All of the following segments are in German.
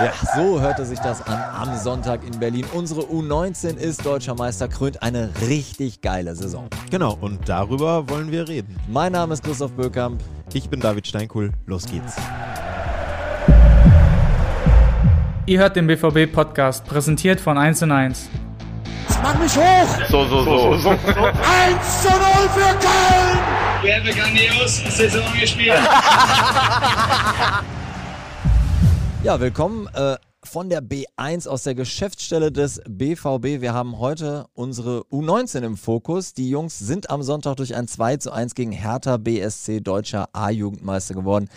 Ja, so hörte sich das an am Sonntag in Berlin. Unsere U19 ist deutscher Meister, krönt eine richtig geile Saison. Genau, und darüber wollen wir reden. Mein Name ist Christoph Böckamp. Ich bin David Steinkuhl. Los geht's. Ihr hört den BVB-Podcast, präsentiert von 1 und 1. Mach mich hoch! So, so, so. so, so. 1 zu 0 für Köln! Wir haben eine grandiose Saison gespielt. Ja, willkommen äh, von der B1 aus der Geschäftsstelle des BVB. Wir haben heute unsere U19 im Fokus. Die Jungs sind am Sonntag durch ein 2 zu 1 gegen Hertha BSC deutscher A-Jugendmeister geworden.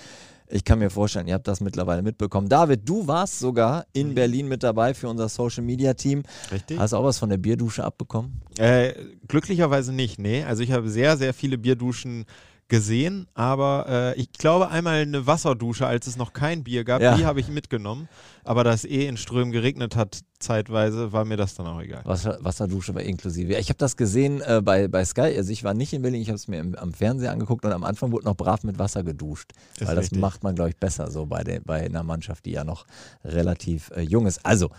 Ich kann mir vorstellen, ihr habt das mittlerweile mitbekommen. David, du warst sogar in mhm. Berlin mit dabei für unser Social Media Team. Richtig. Hast du auch was von der Bierdusche abbekommen? Äh, glücklicherweise nicht, nee. Also ich habe sehr, sehr viele Bierduschen gesehen, aber äh, ich glaube einmal eine Wasserdusche, als es noch kein Bier gab, ja. die habe ich mitgenommen. Aber da es eh in Strömen geregnet hat, zeitweise, war mir das dann auch egal. Wasser, Wasserdusche war inklusive. Ich habe das gesehen äh, bei, bei Sky, also ich war nicht in Berlin, ich habe es mir im, am Fernseher angeguckt und am Anfang wurde noch brav mit Wasser geduscht. Das weil das richtig. macht man, glaube ich, besser so bei, de, bei einer Mannschaft, die ja noch relativ äh, jung ist. Also,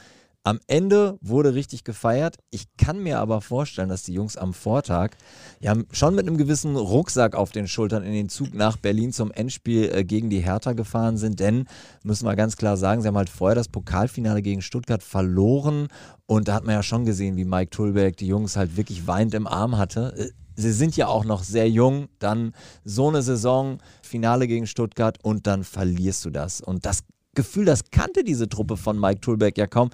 am Ende wurde richtig gefeiert. Ich kann mir aber vorstellen, dass die Jungs am Vortag ja schon mit einem gewissen Rucksack auf den Schultern in den Zug nach Berlin zum Endspiel äh, gegen die Hertha gefahren sind. Denn, müssen wir ganz klar sagen, sie haben halt vorher das Pokalfinale gegen Stuttgart verloren. Und da hat man ja schon gesehen, wie Mike Tulberg die Jungs halt wirklich weinend im Arm hatte. Äh, sie sind ja auch noch sehr jung. Dann so eine Saison, Finale gegen Stuttgart und dann verlierst du das. Und das Gefühl, das kannte diese Truppe von Mike Tulbeck ja kaum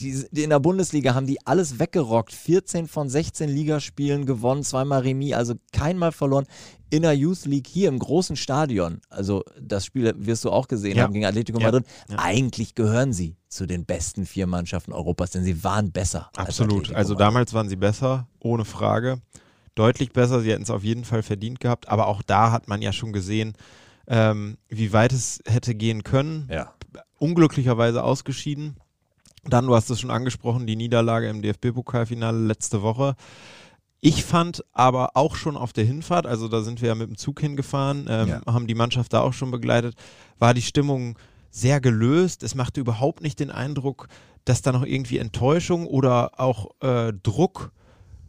die, die, in der Bundesliga haben die alles weggerockt. 14 von 16 Ligaspielen gewonnen, zweimal Remis, also keinmal verloren. In der Youth League hier im großen Stadion, also das Spiel wirst du auch gesehen ja. haben gegen Atletico Madrid, ja. eigentlich gehören sie zu den besten vier Mannschaften Europas, denn sie waren besser. Absolut. also damals waren sie besser, ohne Frage. Deutlich besser, sie hätten es auf jeden Fall verdient gehabt, aber auch da hat man ja schon gesehen, ähm, wie weit es hätte gehen können. Ja. Unglücklicherweise ausgeschieden. Dann, du hast es schon angesprochen, die Niederlage im DFB-Pokalfinale letzte Woche. Ich fand aber auch schon auf der Hinfahrt, also da sind wir ja mit dem Zug hingefahren, ähm, ja. haben die Mannschaft da auch schon begleitet, war die Stimmung sehr gelöst. Es machte überhaupt nicht den Eindruck, dass da noch irgendwie Enttäuschung oder auch äh, Druck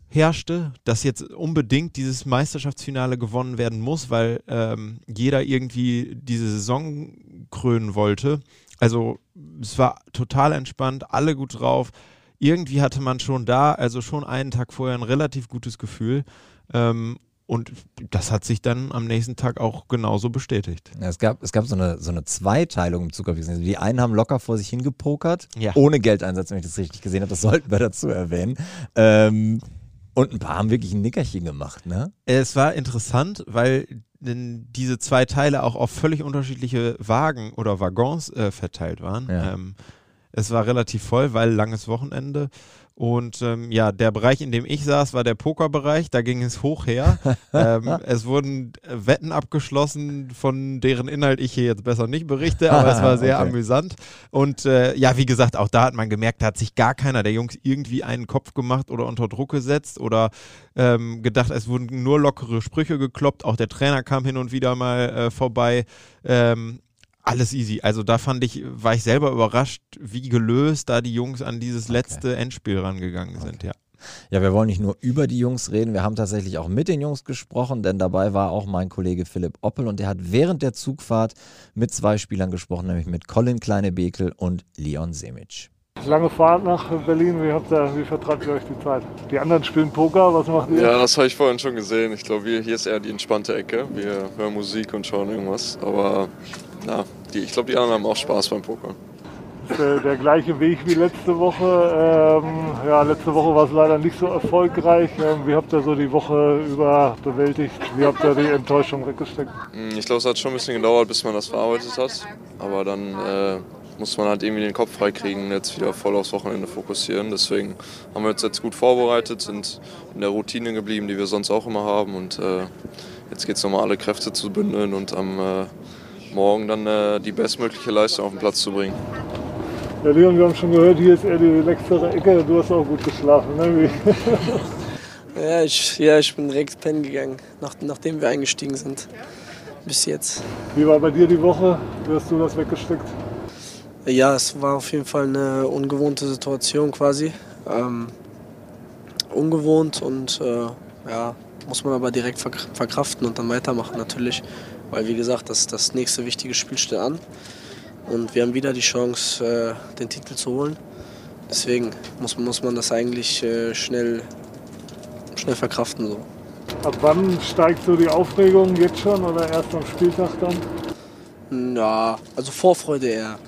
herrschte, dass jetzt unbedingt dieses Meisterschaftsfinale gewonnen werden muss, weil ähm, jeder irgendwie diese Saison krönen wollte. Also es war total entspannt, alle gut drauf. Irgendwie hatte man schon da, also schon einen Tag vorher ein relativ gutes Gefühl. Ähm, und das hat sich dann am nächsten Tag auch genauso bestätigt. Ja, es, gab, es gab so eine, so eine Zweiteilung im Zuckerwiesen. Also die einen haben locker vor sich hingepokert, ja. ohne Geldeinsatz, wenn ich das richtig gesehen habe. Das sollten wir dazu erwähnen. Ähm, und ein paar haben wirklich ein Nickerchen gemacht, ne? Es war interessant, weil denn diese zwei Teile auch auf völlig unterschiedliche Wagen oder Waggons äh, verteilt waren. Ja. Ähm, es war relativ voll, weil langes Wochenende. Und ähm, ja, der Bereich, in dem ich saß, war der Pokerbereich. Da ging es hoch her. ähm, es wurden Wetten abgeschlossen, von deren Inhalt ich hier jetzt besser nicht berichte, aber es war sehr okay. amüsant. Und äh, ja, wie gesagt, auch da hat man gemerkt, da hat sich gar keiner der Jungs irgendwie einen Kopf gemacht oder unter Druck gesetzt oder ähm, gedacht, es wurden nur lockere Sprüche gekloppt. Auch der Trainer kam hin und wieder mal äh, vorbei. Ähm, alles easy. Also da fand ich, war ich selber überrascht, wie gelöst da die Jungs an dieses letzte okay. Endspiel rangegangen okay. sind, ja. Ja, wir wollen nicht nur über die Jungs reden, wir haben tatsächlich auch mit den Jungs gesprochen, denn dabei war auch mein Kollege Philipp Oppel und der hat während der Zugfahrt mit zwei Spielern gesprochen, nämlich mit Colin Kleine-Bekel und Leon Semic. Lange Fahrt nach Berlin, wie, habt ihr, wie vertreibt ihr euch die Zeit? Die anderen spielen Poker, was macht ihr? Ja, das habe ich vorhin schon gesehen. Ich glaube, hier ist eher die entspannte Ecke. Wir hören Musik und schauen irgendwas. Aber ja, die, ich glaube, die anderen haben auch Spaß beim Poker. Das ist äh, der gleiche Weg wie letzte Woche. Ähm, ja, letzte Woche war es leider nicht so erfolgreich. Ähm, wie habt ihr so die Woche über bewältigt? Wie habt ihr die Enttäuschung weggesteckt? Hm, ich glaube, es hat schon ein bisschen gedauert, bis man das verarbeitet hat. Aber dann äh, muss man halt irgendwie den Kopf freikriegen und jetzt wieder voll aufs Wochenende fokussieren. Deswegen haben wir uns jetzt gut vorbereitet, sind in der Routine geblieben, die wir sonst auch immer haben. Und äh, jetzt geht es nochmal alle Kräfte zu bündeln und am äh, morgen dann äh, die bestmögliche Leistung auf den Platz zu bringen. Ja, Leon, wir haben schon gehört, hier ist eher die relaxtere Ecke. Du hast auch gut geschlafen, ne? ja, ich, ja, ich bin direkt pennen gegangen, nach, nachdem wir eingestiegen sind. Bis jetzt. Wie war bei dir die Woche? Wie hast du das weggesteckt? Ja, es war auf jeden Fall eine ungewohnte Situation quasi. Ähm, ungewohnt und äh, ja, muss man aber direkt verkraften und dann weitermachen natürlich. Weil wie gesagt, das, das nächste wichtige Spiel steht an. Und wir haben wieder die Chance, äh, den Titel zu holen. Deswegen muss, muss man das eigentlich äh, schnell, schnell verkraften. So. Ab wann steigt so die Aufregung jetzt schon oder erst am Spieltag dann? Ja, also Vorfreude eher.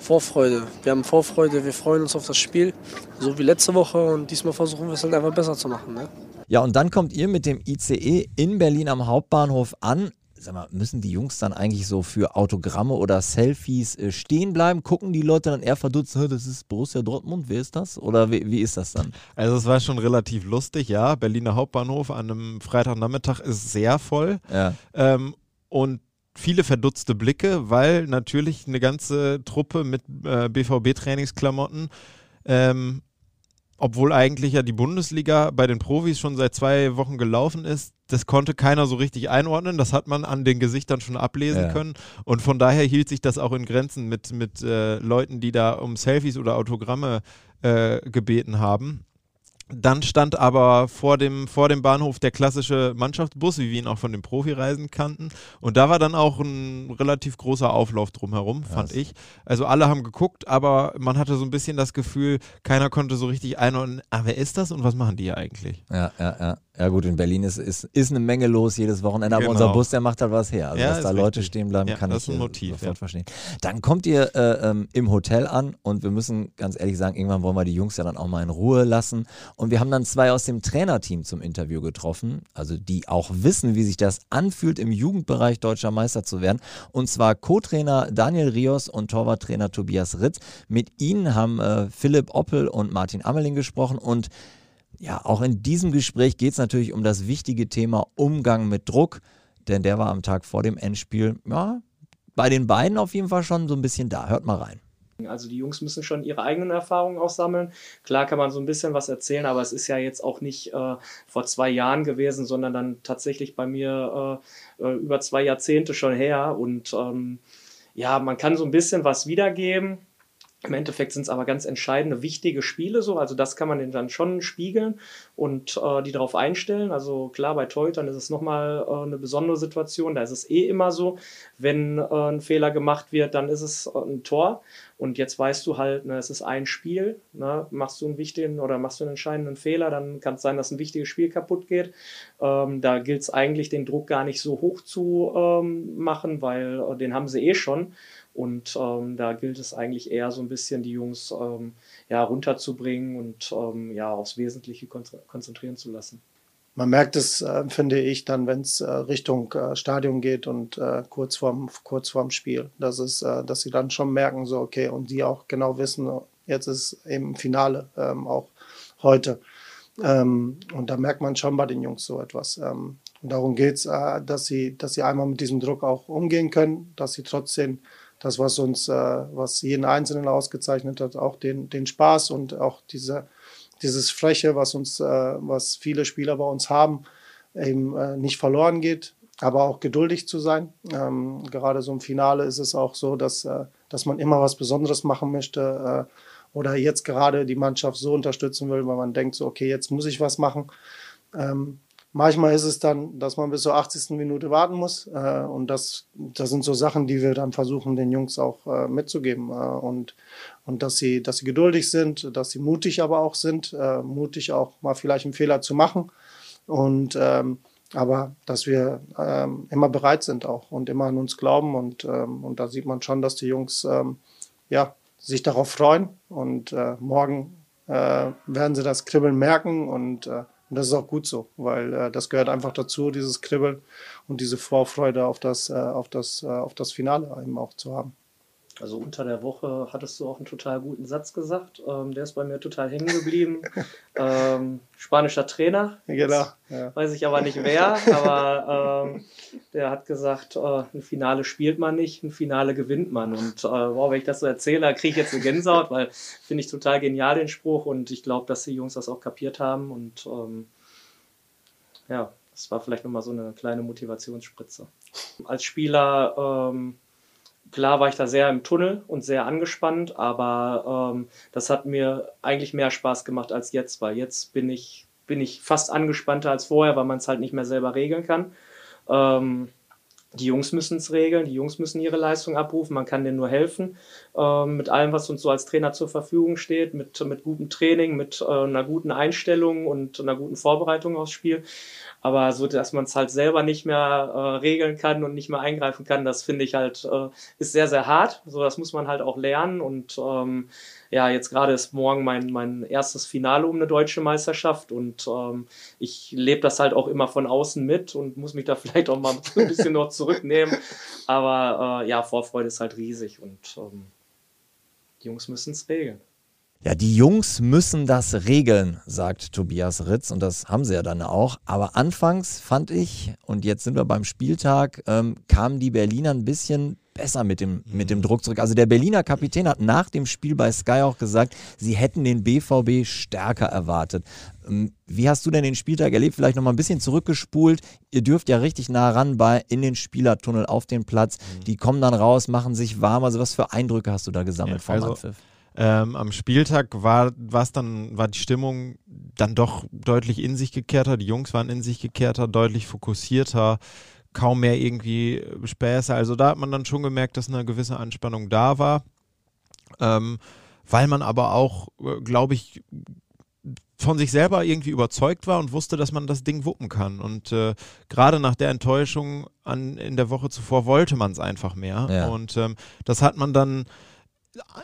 Vorfreude. Wir haben Vorfreude, wir freuen uns auf das Spiel, so wie letzte Woche und diesmal versuchen wir es halt einfach besser zu machen. Ne? Ja, und dann kommt ihr mit dem ICE in Berlin am Hauptbahnhof an. Sag mal, müssen die Jungs dann eigentlich so für Autogramme oder Selfies äh, stehen bleiben? Gucken die Leute dann eher verdutzt, das ist Borussia Dortmund, wer ist das? Oder wie, wie ist das dann? Also es war schon relativ lustig, ja. Berliner Hauptbahnhof an einem Freitagnachmittag ist sehr voll. Ja. Ähm, und viele verdutzte Blicke, weil natürlich eine ganze Truppe mit äh, BVB-Trainingsklamotten ähm, obwohl eigentlich ja die Bundesliga bei den Profis schon seit zwei Wochen gelaufen ist, das konnte keiner so richtig einordnen. Das hat man an den Gesichtern schon ablesen ja. können. Und von daher hielt sich das auch in Grenzen mit, mit äh, Leuten, die da um Selfies oder Autogramme äh, gebeten haben. Dann stand aber vor dem, vor dem Bahnhof der klassische Mannschaftsbus, wie wir ihn auch von den Profireisen kannten. Und da war dann auch ein relativ großer Auflauf drumherum, fand yes. ich. Also alle haben geguckt, aber man hatte so ein bisschen das Gefühl, keiner konnte so richtig einordnen, ah, wer ist das und was machen die hier eigentlich? Ja, ja, ja. Ja gut, in Berlin ist, ist, ist eine Menge los jedes Wochenende, aber genau. unser Bus, der macht halt was her. Also ja, dass da Leute richtig. stehen bleiben, ja, kann ich Motiv, sofort ja. verstehen. Dann kommt ihr äh, ähm, im Hotel an und wir müssen ganz ehrlich sagen, irgendwann wollen wir die Jungs ja dann auch mal in Ruhe lassen. Und wir haben dann zwei aus dem Trainerteam zum Interview getroffen, also die auch wissen, wie sich das anfühlt, im Jugendbereich deutscher Meister zu werden. Und zwar Co-Trainer Daniel Rios und Torwarttrainer Tobias Ritz. Mit ihnen haben äh, Philipp Oppel und Martin Ammerling gesprochen und ja, auch in diesem Gespräch geht es natürlich um das wichtige Thema Umgang mit Druck, denn der war am Tag vor dem Endspiel, ja, bei den beiden auf jeden Fall schon so ein bisschen da. Hört mal rein. Also die Jungs müssen schon ihre eigenen Erfahrungen auch sammeln. Klar kann man so ein bisschen was erzählen, aber es ist ja jetzt auch nicht äh, vor zwei Jahren gewesen, sondern dann tatsächlich bei mir äh, äh über zwei Jahrzehnte schon her. Und ähm, ja, man kann so ein bisschen was wiedergeben. Im Endeffekt sind es aber ganz entscheidende, wichtige Spiele so. Also das kann man dann schon spiegeln und äh, die darauf einstellen. Also klar, bei Torhütern ist es nochmal äh, eine besondere Situation. Da ist es eh immer so, wenn äh, ein Fehler gemacht wird, dann ist es äh, ein Tor. Und jetzt weißt du halt, ne, es ist ein Spiel. Ne, machst du einen wichtigen oder machst du einen entscheidenden Fehler, dann kann es sein, dass ein wichtiges Spiel kaputt geht. Ähm, da gilt es eigentlich, den Druck gar nicht so hoch zu ähm, machen, weil äh, den haben sie eh schon. Und ähm, da gilt es eigentlich eher so ein bisschen, die Jungs ähm, ja, runterzubringen und ähm, ja, aufs Wesentliche konzentrieren zu lassen. Man merkt es, äh, finde ich, dann, wenn es äh, Richtung äh, Stadion geht und äh, kurz, vorm, kurz vorm Spiel, dass, es, äh, dass sie dann schon merken, so okay, und die auch genau wissen, jetzt ist eben Finale, ähm, auch heute. Ähm, und da merkt man schon bei den Jungs so etwas. Ähm, und darum geht es, äh, dass, sie, dass sie einmal mit diesem Druck auch umgehen können, dass sie trotzdem das, was uns, äh, was jeden Einzelnen ausgezeichnet hat, auch den, den Spaß und auch diese, dieses Freche, was uns, äh, was viele Spieler bei uns haben, eben äh, nicht verloren geht, aber auch geduldig zu sein. Ähm, gerade so im Finale ist es auch so, dass, äh, dass man immer was Besonderes machen möchte äh, oder jetzt gerade die Mannschaft so unterstützen will, weil man denkt so, okay, jetzt muss ich was machen. Ähm, Manchmal ist es dann, dass man bis zur 80. Minute warten muss. Äh, und das, das sind so Sachen, die wir dann versuchen, den Jungs auch äh, mitzugeben. Äh, und, und dass sie, dass sie geduldig sind, dass sie mutig aber auch sind, äh, mutig auch mal vielleicht einen Fehler zu machen. Und ähm, aber dass wir ähm, immer bereit sind auch und immer an uns glauben. Und, ähm, und da sieht man schon, dass die Jungs ähm, ja, sich darauf freuen. Und äh, morgen äh, werden sie das Kribbeln merken und äh, und das ist auch gut so, weil äh, das gehört einfach dazu, dieses Kribbeln und diese Vorfreude auf das, äh, auf das, äh, auf das Finale eben auch zu haben. Also unter der Woche hattest du auch einen total guten Satz gesagt. Ähm, der ist bei mir total hängen geblieben. ähm, spanischer Trainer. Genau. Ja. Weiß ich aber nicht wer, aber ähm, der hat gesagt, äh, ein Finale spielt man nicht, ein Finale gewinnt man. Und äh, wow, wenn ich das so erzähle, kriege ich jetzt eine Gänsehaut, weil finde ich total genial den Spruch und ich glaube, dass die Jungs das auch kapiert haben. Und ähm, ja, das war vielleicht nochmal so eine kleine Motivationsspritze. Als Spieler ähm, klar war ich da sehr im Tunnel und sehr angespannt, aber ähm, das hat mir eigentlich mehr Spaß gemacht als jetzt, weil jetzt bin ich, bin ich fast angespannter als vorher, weil man es halt nicht mehr selber regeln kann. Ähm, die Jungs müssen es regeln, die Jungs müssen ihre Leistung abrufen, man kann denen nur helfen äh, mit allem, was uns so als Trainer zur Verfügung steht, mit, mit gutem Training, mit äh, einer guten Einstellung und einer guten Vorbereitung aufs Spiel. Aber so, dass man es halt selber nicht mehr äh, regeln kann und nicht mehr eingreifen kann, das finde ich halt, äh, ist sehr, sehr hart. So, das muss man halt auch lernen. Und ähm, ja, jetzt gerade ist morgen mein, mein erstes Finale um eine deutsche Meisterschaft und ähm, ich lebe das halt auch immer von außen mit und muss mich da vielleicht auch mal ein bisschen noch zurücknehmen. Aber äh, ja, Vorfreude ist halt riesig und ähm, die Jungs müssen es regeln. Ja, die Jungs müssen das regeln, sagt Tobias Ritz und das haben sie ja dann auch. Aber anfangs fand ich, und jetzt sind wir beim Spieltag, ähm, kamen die Berliner ein bisschen besser mit dem, mit dem Druck zurück. Also der Berliner Kapitän hat nach dem Spiel bei Sky auch gesagt, sie hätten den BVB stärker erwartet. Ähm, wie hast du denn den Spieltag erlebt? Vielleicht nochmal ein bisschen zurückgespult. Ihr dürft ja richtig nah ran bei in den Spielertunnel auf den Platz. Mhm. Die kommen dann raus, machen sich warm. Also was für Eindrücke hast du da gesammelt ja, vom also, Anpfiff? Ähm, am Spieltag war was dann war die Stimmung dann doch deutlich in sich gekehrter. Die Jungs waren in sich gekehrter, deutlich fokussierter, kaum mehr irgendwie Späße. Also da hat man dann schon gemerkt, dass eine gewisse Anspannung da war, ähm, weil man aber auch, äh, glaube ich, von sich selber irgendwie überzeugt war und wusste, dass man das Ding wuppen kann. Und äh, gerade nach der Enttäuschung an, in der Woche zuvor wollte man es einfach mehr. Ja. Und ähm, das hat man dann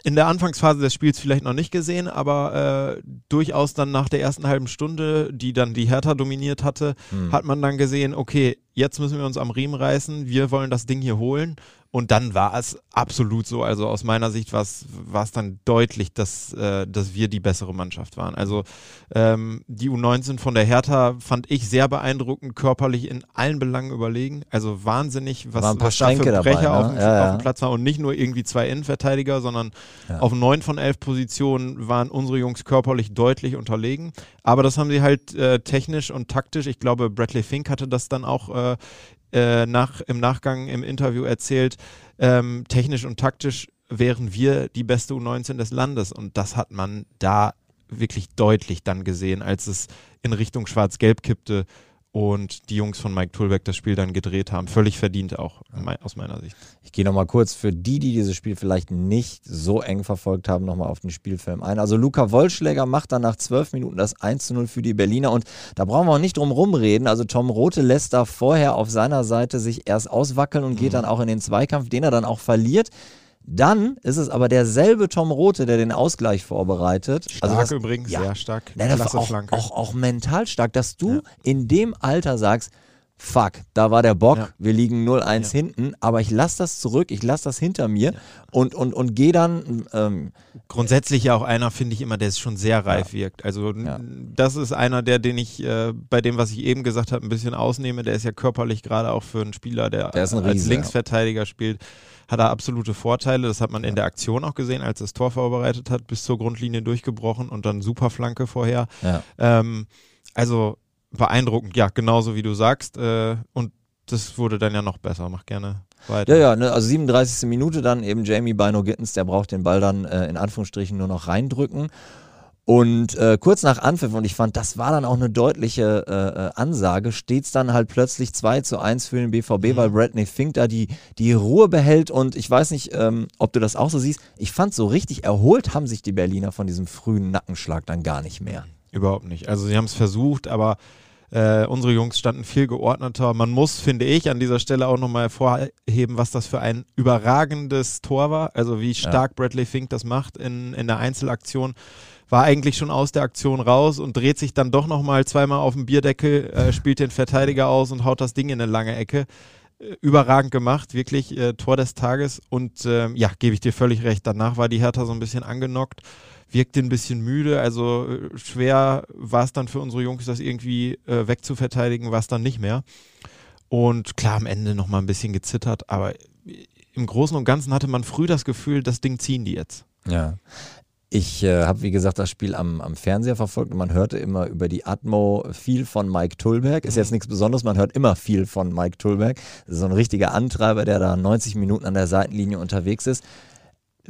in der Anfangsphase des Spiels vielleicht noch nicht gesehen, aber äh, durchaus dann nach der ersten halben Stunde, die dann die Hertha dominiert hatte, hm. hat man dann gesehen, okay, jetzt müssen wir uns am Riemen reißen, wir wollen das Ding hier holen und dann war es absolut so. Also aus meiner Sicht war es dann deutlich, dass, äh, dass wir die bessere Mannschaft waren. Also ähm, die U19 von der Hertha fand ich sehr beeindruckend, körperlich in allen Belangen überlegen. Also wahnsinnig, was, ein paar was da für Brecher dabei, ne? auf, dem, ja, ja. auf, dem, Platz war. Und nicht nur irgendwie zwei Innenverteidiger, sondern ja. auf neun von elf Positionen waren unsere Jungs körperlich deutlich unterlegen. Aber das haben sie halt äh, technisch und taktisch. Ich glaube, Bradley Fink hatte das dann auch äh, äh, nach, im Nachgang im Interview erzählt, ähm, technisch und taktisch wären wir die beste U19 des Landes. Und das hat man da wirklich deutlich dann gesehen, als es in Richtung Schwarz-Gelb kippte und die Jungs von Mike Tulbeck das Spiel dann gedreht haben. Völlig verdient auch aus meiner Sicht. Ich gehe nochmal kurz für die, die dieses Spiel vielleicht nicht so eng verfolgt haben, nochmal auf den Spielfilm ein. Also Luca Wollschläger macht dann nach zwölf Minuten das 1 zu 0 für die Berliner und da brauchen wir auch nicht drum rumreden. Also Tom Rote lässt da vorher auf seiner Seite sich erst auswackeln und geht mhm. dann auch in den Zweikampf, den er dann auch verliert. Dann ist es aber derselbe Tom Rote, der den Ausgleich vorbereitet. Also stark also das, übrigens, ja, sehr stark. Ja, Klasse auch, Flanke. Auch, auch mental stark, dass du ja. in dem Alter sagst, fuck, da war der Bock, ja. wir liegen 0-1 ja. hinten, aber ich lasse das zurück, ich lasse das hinter mir ja. und, und, und gehe dann. Ähm, Grundsätzlich ja auch einer, finde ich immer, der schon sehr reif wirkt. Also das ist einer, der, den ich äh, bei dem, was ich eben gesagt habe, ein bisschen ausnehme. Der ist ja körperlich gerade auch für einen Spieler, der, der ein als Linksverteidiger spielt hat er absolute Vorteile. Das hat man in der Aktion auch gesehen, als er das Tor vorbereitet hat, bis zur Grundlinie durchgebrochen und dann super Flanke vorher. Ja. Ähm, also beeindruckend, ja, genauso wie du sagst. Äh, und das wurde dann ja noch besser. Mach gerne weiter. Ja, ja, ne, also 37. Minute dann eben Jamie Bino Gittens, der braucht den Ball dann äh, in Anführungsstrichen nur noch reindrücken. Und äh, kurz nach Anpfiff, und ich fand, das war dann auch eine deutliche äh, äh Ansage, steht es dann halt plötzlich 2 zu 1 für den BVB, mhm. weil Bradley Fink da die, die Ruhe behält. Und ich weiß nicht, ähm, ob du das auch so siehst. Ich fand so richtig erholt haben sich die Berliner von diesem frühen Nackenschlag dann gar nicht mehr. Überhaupt nicht. Also sie haben es versucht, aber äh, unsere Jungs standen viel geordneter. Man muss, finde ich, an dieser Stelle auch nochmal hervorheben, was das für ein überragendes Tor war. Also wie stark ja. Bradley Fink das macht in, in der Einzelaktion war eigentlich schon aus der Aktion raus und dreht sich dann doch nochmal zweimal auf den Bierdeckel, äh, spielt den Verteidiger aus und haut das Ding in eine lange Ecke. Äh, überragend gemacht, wirklich äh, Tor des Tages. Und äh, ja, gebe ich dir völlig recht. Danach war die Hertha so ein bisschen angenockt, wirkte ein bisschen müde. Also äh, schwer war es dann für unsere Jungs, das irgendwie äh, wegzuverteidigen, war es dann nicht mehr. Und klar, am Ende nochmal ein bisschen gezittert, aber im Großen und Ganzen hatte man früh das Gefühl, das Ding ziehen die jetzt. Ja Ich äh, habe, wie gesagt, das Spiel am, am Fernseher verfolgt und man hörte immer über die Atmo viel von Mike Tullberg. Ist jetzt nichts Besonderes, man hört immer viel von Mike Tullberg. Das ist so ein richtiger Antreiber, der da 90 Minuten an der Seitenlinie unterwegs ist.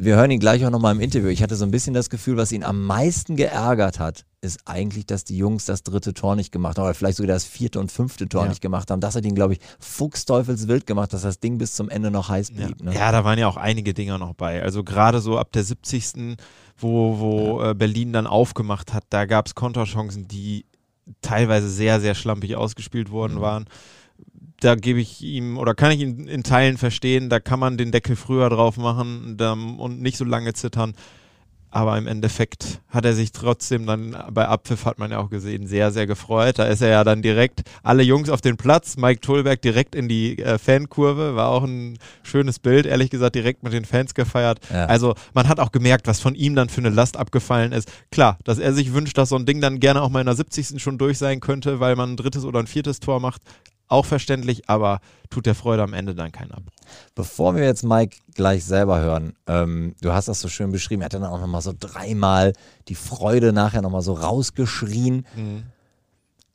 Wir hören ihn gleich auch nochmal im Interview. Ich hatte so ein bisschen das Gefühl, was ihn am meisten geärgert hat, ist eigentlich, dass die Jungs das dritte Tor nicht gemacht haben, oder vielleicht sogar das vierte und fünfte Tor ja. nicht gemacht haben. Das hat ihn, glaube ich, fuchsteufelswild gemacht, dass das Ding bis zum Ende noch heiß blieb. Ja, ne? ja da waren ja auch einige Dinger noch bei. Also gerade so ab der 70 wo, wo ja. äh, Berlin dann aufgemacht hat, da gab es Konterchancen, die teilweise sehr, sehr schlampig ausgespielt worden mhm. waren. Da gebe ich ihm oder kann ich ihn in Teilen verstehen, da kann man den Deckel früher drauf machen und nicht so lange zittern. Aber im Endeffekt hat er sich trotzdem dann bei Abpfiff hat man ja auch gesehen, sehr, sehr gefreut. Da ist er ja dann direkt, alle Jungs auf den Platz, Mike Tulberg direkt in die äh, Fankurve, war auch ein schönes Bild, ehrlich gesagt, direkt mit den Fans gefeiert. Ja. Also man hat auch gemerkt, was von ihm dann für eine Last abgefallen ist. Klar, dass er sich wünscht, dass so ein Ding dann gerne auch mal in der 70. schon durch sein könnte, weil man ein drittes oder ein viertes Tor macht, auch verständlich, aber tut der Freude am Ende dann keinen Abbruch. Bevor wir jetzt Mike gleich selber hören, ähm, du hast das so schön beschrieben, er hat dann auch nochmal so dreimal die Freude nachher nochmal so rausgeschrien. Mhm.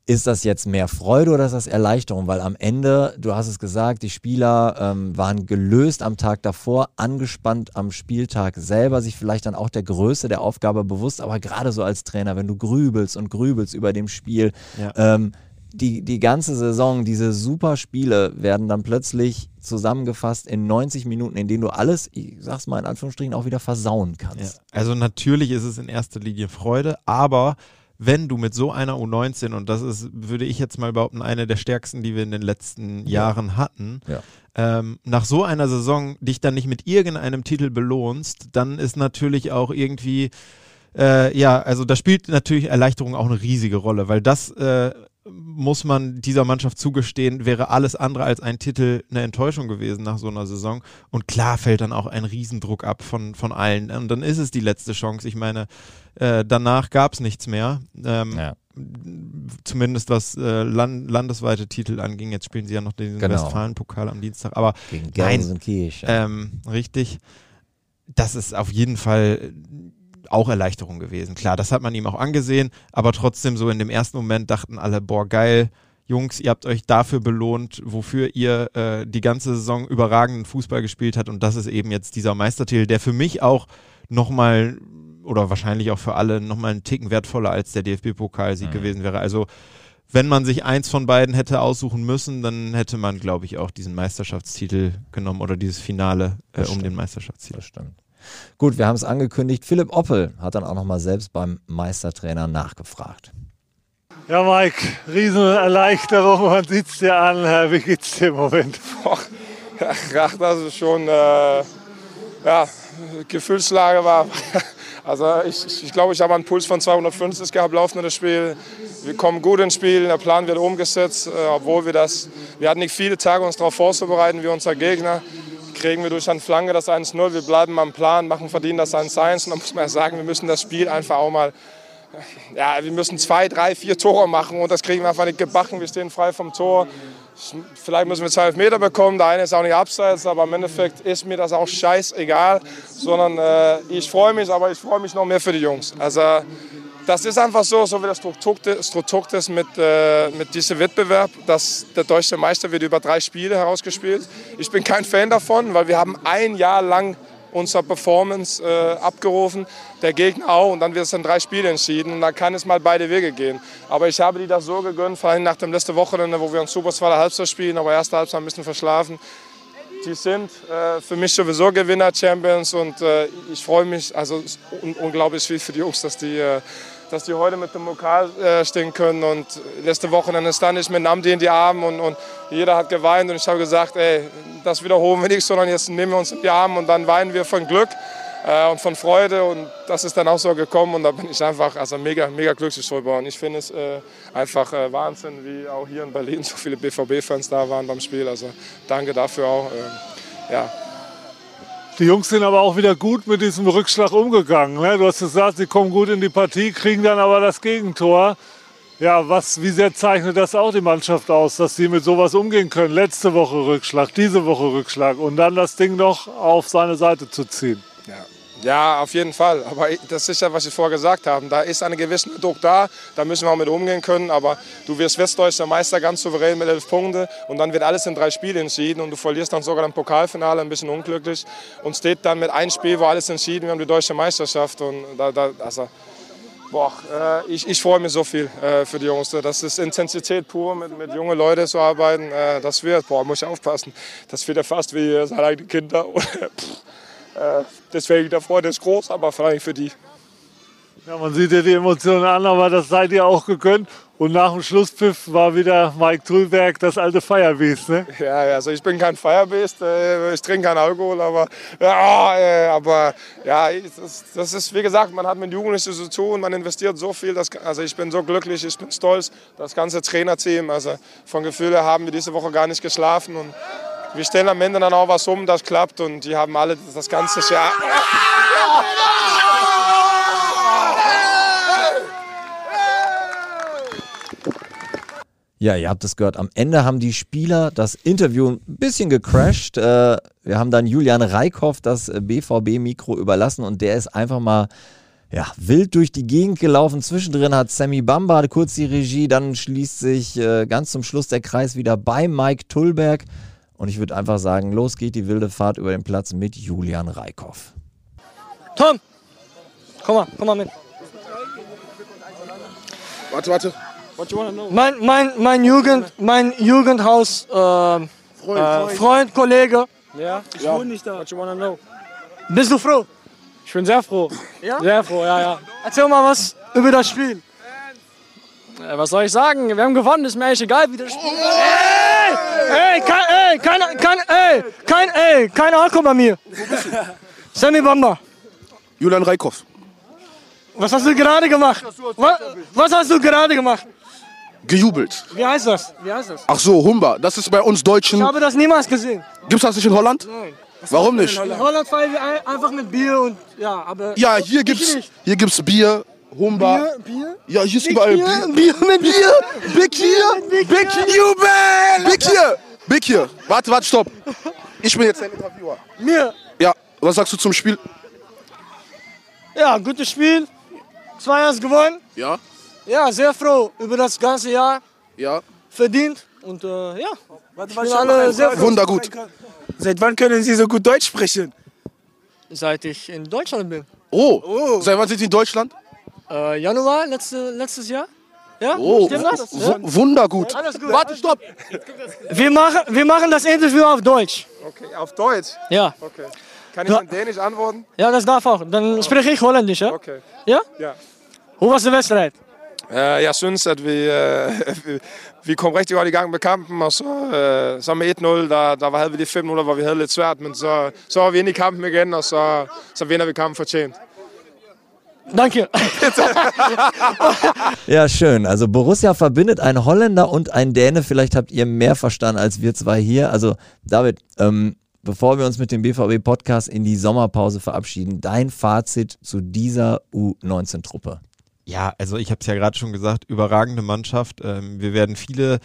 Ist das jetzt mehr Freude oder ist das Erleichterung? Weil am Ende, du hast es gesagt, die Spieler ähm, waren gelöst am Tag davor, angespannt am Spieltag selber, sich vielleicht dann auch der Größe der Aufgabe bewusst, aber gerade so als Trainer, wenn du grübelst und grübelst über dem Spiel, ja. ähm, die, die ganze Saison, diese super Spiele werden dann plötzlich zusammengefasst in 90 Minuten, in denen du alles, ich sag's mal in Anführungsstrichen, auch wieder versauen kannst. Ja. Also natürlich ist es in erster Linie Freude, aber wenn du mit so einer U19, und das ist, würde ich jetzt mal behaupten, eine der stärksten, die wir in den letzten ja. Jahren hatten, ja. ähm, nach so einer Saison dich dann nicht mit irgendeinem Titel belohnst, dann ist natürlich auch irgendwie, äh, ja, also da spielt natürlich Erleichterung auch eine riesige Rolle, weil das äh, muss man dieser Mannschaft zugestehen, wäre alles andere als ein Titel eine Enttäuschung gewesen nach so einer Saison. Und klar fällt dann auch ein Riesendruck ab von, von allen. Und dann ist es die letzte Chance. Ich meine, äh, danach gab es nichts mehr. Ähm, ja. Zumindest was äh, Land, landesweite Titel anging. Jetzt spielen sie ja noch den genau. Westfalen-Pokal am Dienstag. Aber Gegen nein, ähm, richtig. Das ist auf jeden Fall auch Erleichterung gewesen. Klar, das hat man ihm auch angesehen, aber trotzdem so in dem ersten Moment dachten alle, boah, geil, Jungs, ihr habt euch dafür belohnt, wofür ihr äh, die ganze Saison überragenden Fußball gespielt habt und das ist eben jetzt dieser Meistertitel, der für mich auch nochmal oder wahrscheinlich auch für alle nochmal einen Ticken wertvoller als der DFB-Pokalsieg mhm. gewesen wäre. Also wenn man sich eins von beiden hätte aussuchen müssen, dann hätte man, glaube ich, auch diesen Meisterschaftstitel genommen oder dieses Finale äh, um den Meisterschaftstitel. Das stimmt. Gut, wir haben es angekündigt. Philipp Oppel hat dann auch nochmal selbst beim Meistertrainer nachgefragt. Ja, Mike, Riesenerleichterung. Man sieht es dir an. Wie geht's dir im Moment? Ja, das ist schon, äh, ja, Gefühlslage war. Also ich, ich glaube, ich habe einen Puls von 250 gehabt laufen das Spiel. Wir kommen gut ins Spiel, der Plan wird umgesetzt, äh, obwohl wir das, wir hatten nicht viele Tage uns darauf vorzubereiten wie unser Gegner kriegen wir durch eine Flanke das 1-0. Wir bleiben am Plan, machen verdienen das 1-1. Und dann muss man ja sagen, wir müssen das Spiel einfach auch mal, ja, wir müssen zwei, drei, vier Tore machen und das kriegen wir einfach nicht gebacken. Wir stehen frei vom Tor. Vielleicht müssen wir zwei Meter bekommen, der eine ist auch nicht abseits, aber im Endeffekt ist mir das auch scheißegal, sondern äh, ich freue mich, aber ich freue mich noch mehr für die Jungs. Also das ist einfach so, so wie das Struktur ist mit, äh, mit diesem Wettbewerb, dass der deutsche Meister wird über drei Spiele herausgespielt. Ich bin kein Fan davon, weil wir haben ein Jahr lang unsere Performance äh, abgerufen, der Gegner auch und dann wird es in drei Spiele entschieden und dann kann es mal beide Wege gehen. Aber ich habe die das so gegönnt, vor allem nach dem letzten Wochenende, wo wir uns super zweite Halbzeit spielen, aber erste Halbzeit ein bisschen verschlafen. Die sind äh, für mich sowieso Gewinner, Champions und äh, ich freue mich, also un unglaublich viel für die Jungs, dass die äh, dass die heute mit dem Pokal äh, stehen können. Und letzte Wochenende stand ich mit Namdi in die Arme und, und jeder hat geweint. Und ich habe gesagt, ey, das wiederholen wir nicht, sondern jetzt nehmen wir uns in die Arme und dann weinen wir von Glück äh, und von Freude. Und das ist dann auch so gekommen. Und da bin ich einfach also mega, mega glücklich drüber. Und ich finde es äh, einfach äh, Wahnsinn, wie auch hier in Berlin so viele BVB-Fans da waren beim Spiel. Also danke dafür auch. Ähm, ja, die Jungs sind aber auch wieder gut mit diesem Rückschlag umgegangen. Ne? Du hast gesagt, sie kommen gut in die Partie, kriegen dann aber das Gegentor. Ja, was, wie sehr zeichnet das auch die Mannschaft aus, dass sie mit sowas umgehen können? Letzte Woche Rückschlag, diese Woche Rückschlag und dann das Ding noch auf seine Seite zu ziehen. Ja, Ja, auf jeden Fall. Aber das ist ja, was ich vorher gesagt habe. Da ist ein gewisser Druck da, da müssen wir auch mit umgehen können. Aber du wirst westdeutscher Meister ganz souverän mit elf Punkten und dann wird alles in drei Spielen entschieden und du verlierst dann sogar im Pokalfinale, ein bisschen unglücklich und steht dann mit einem Spiel, wo alles entschieden wird, um die deutsche Meisterschaft. Und da, da, also, boah, äh, ich, ich freue mich so viel äh, für die Jungs. Das ist Intensität pur, mit, mit jungen Leuten zu arbeiten. Äh, das wird, boah, muss ich aufpassen, das wird ja fast wie seine eigenen Kinder. Äh, deswegen der Freude ist groß, aber vor allem für die. Ja, man sieht ja die Emotionen an, aber das seid ihr auch gegönnt. Und nach dem Schlusspfiff war wieder Mike Tulberg das alte Firebeast, ne? Ja, also ich bin kein Firebeast, äh, ich trinke keinen Alkohol, aber ja, äh, aber ja, das, das, ist wie gesagt, man hat mit Jugendlichen zu tun, man investiert so viel, dass, also ich bin so glücklich, ich bin stolz, das ganze Trainerteam, also von Gefühlen haben wir diese Woche gar nicht geschlafen und wir stellen am Ende dann auch was um, das klappt und die haben alle das ganze Jahr. Ja, ihr habt es gehört. Am Ende haben die Spieler das Interview ein bisschen gecrashed. Äh, wir haben dann Julian Reikhoff das BVB-Mikro überlassen und der ist einfach mal ja, wild durch die Gegend gelaufen. Zwischendrin hat Sammy Bamba kurz die Regie, dann schließt sich äh, ganz zum Schluss der Kreis wieder bei Mike Tullberg. Und ich würde einfach sagen, los geht die wilde Fahrt über den Platz mit Julian Reikhoff. Tom, komm mal, komm mal mit. Warte, warte. Mein, mein, mein, Jugend, mein Jugendhaus, äh, Freund, äh, Freund, Kollege. Ja, ich ja. wohne nicht da. What you wanna know? Bist du froh? Ich bin sehr froh. Ja? Sehr froh, ja, ja. Erzähl mal was über das Spiel. Was soll ich sagen? Wir haben gewonnen, ist mir eigentlich egal, wie das Spiel. Ey, ey, kein, ey, kein, kein, ey, kein, ey, kein Alkohol bei mir. Sammy Bamba. Julian Reikhoff. Was hast du gerade gemacht? Was, was hast du gerade gemacht? Gejubelt. Wie heißt das? Wie heißt das? Ach so, Humba. Das ist bei uns Deutschen. Ich habe das niemals gesehen. Gibt's das nicht in Holland? Nein. Warum nicht? In Holland feiern wir einfach mit Bier und ja, aber. Ja, hier gibt's, hier gibt's Bier, Humba. Bier, Bier? Ja, hier ist Big überall Bier, Bier. Bier mit Bier. Big hier. Big hier. Big hier. Big hier. Warte, warte, stopp. Ich bin jetzt ein Interviewer. Mir? Ja, was sagst du zum Spiel? Ja, gutes Spiel. 2-1 gewonnen. Ja. Ja, sehr froh über das ganze Jahr. Ja. Verdient. Und äh, ja, Warte, ich bin alle sehr froh. Wundergut. Seit wann können Sie so gut Deutsch sprechen? Seit ich in Deutschland bin. Oh. Seit wann sind Sie in Deutschland? Äh, Januar letzte, letztes Jahr. Ja, Oh, stimmt das? w- Ja? wundergut. Alles gut. Warte, stopp. Wir machen, wir machen das Interview auf Deutsch. Okay, auf Deutsch? Ja. Okay. Kann ich in Dänisch antworten? Ja, das darf auch. Dann spreche ich Holländisch, ja? Okay. Ja? Ja. Hoe was de wedstrijd? Uh, jeg synes, at vi, uh, vi, vi kom rigtig godt i gang med kampen, og så, uh, så med 1-0, der, der var, havde vi de fem minutter, hvor vi havde lidt svært, men så, så var vi inde i kampen igen, og så, så vinder vi kampen fortjent. Danke. Ja, schön. Also Borussia verbindet ein Holländer und ein Däne. Vielleicht habt ihr mehr verstanden als wir zwei hier. Also David, ähm, bevor wir uns mit dem BVB-Podcast in die Sommerpause verabschieden, dein Fazit zu dieser U19-Truppe. Ja, also ich habe es ja gerade schon gesagt, überragende Mannschaft. Ähm, wir werden viele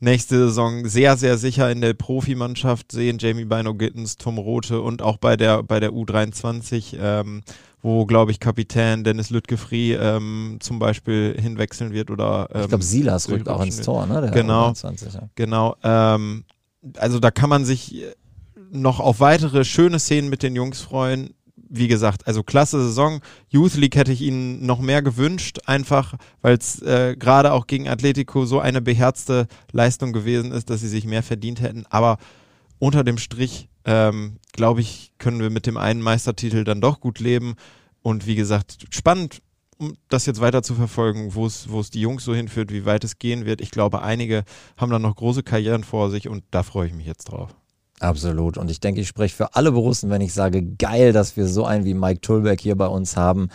nächste Saison sehr, sehr sicher in der Profimannschaft sehen. Jamie Bino Gittens, Tom Rote und auch bei der, bei der U23, ähm, wo, glaube ich, Kapitän Dennis Lütgefri ähm, zum Beispiel hinwechseln wird. Oder, ähm, Ich glaube, Silas rückt auch ins Tor, ne? Der genau. U23, ja. Genau. Ähm, also da kann man sich noch auf weitere schöne Szenen mit den Jungs freuen. Wie gesagt, also klasse Saison. Youth League hätte ich ihnen noch mehr gewünscht, einfach weil es äh, gerade auch gegen Atletico so eine beherzte Leistung gewesen ist, dass sie sich mehr verdient hätten. Aber unter dem Strich, ähm, glaube ich, können wir mit dem einen Meistertitel dann doch gut leben. Und wie gesagt, spannend, um das jetzt weiter zu verfolgen, wo es die Jungs so hinführt, wie weit es gehen wird. Ich glaube, einige haben dann noch große Karrieren vor sich und da freue ich mich jetzt drauf. Absolut. Und ich denke, ich spreche für alle Borussen, wenn ich sage, geil, dass wir so einen wie Mike Tulberg hier bei uns haben.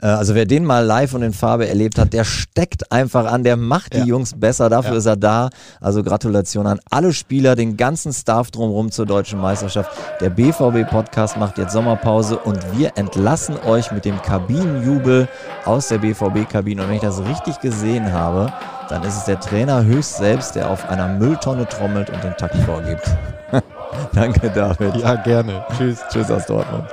Äh, Also wer den mal live und in Farbe erlebt hat, der steckt einfach an, der macht die Ja. Jungs besser, dafür Ja. ist er da. Also Gratulation an alle Spieler, den ganzen Staff drumherum zur deutschen Meisterschaft. Der BVB-Podcast macht jetzt Sommerpause und wir entlassen euch mit dem Kabinenjubel aus der BVB-Kabine. Und wenn ich das richtig gesehen habe, dann ist es der Trainer höchst selbst, der auf einer Mülltonne trommelt und den Takt vorgibt. Danke, David. Ja, gerne. Tschüss. Tschüss aus Dortmund.